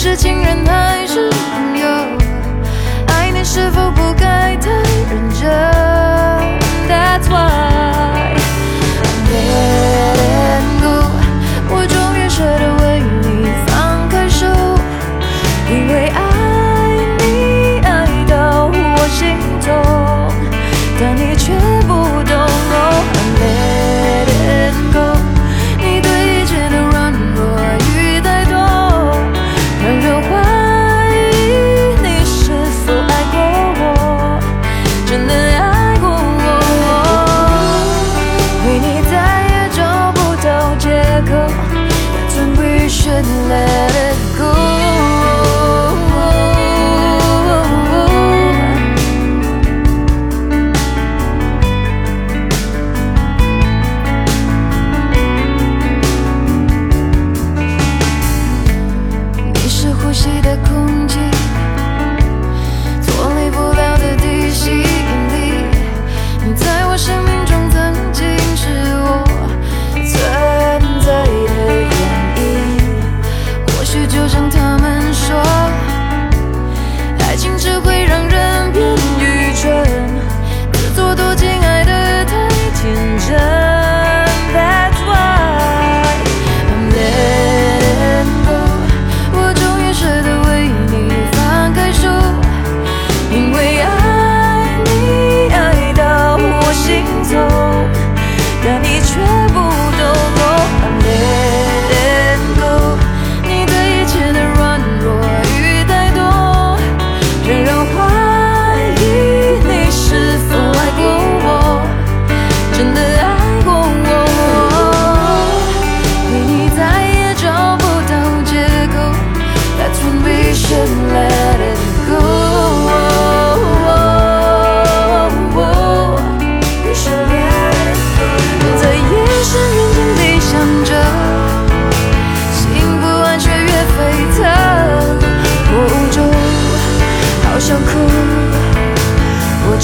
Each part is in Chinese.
是情人还是朋友？爱你是否不该太认真？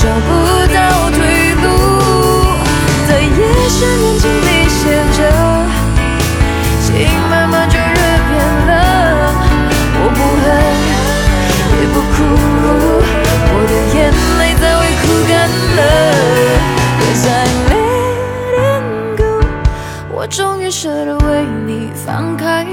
找不到退路，在夜深人静里写着，心慢慢就热变冷。我不恨，也不哭，我的眼泪早已哭干了。Cause I'm letting go，我终于舍得为你放开。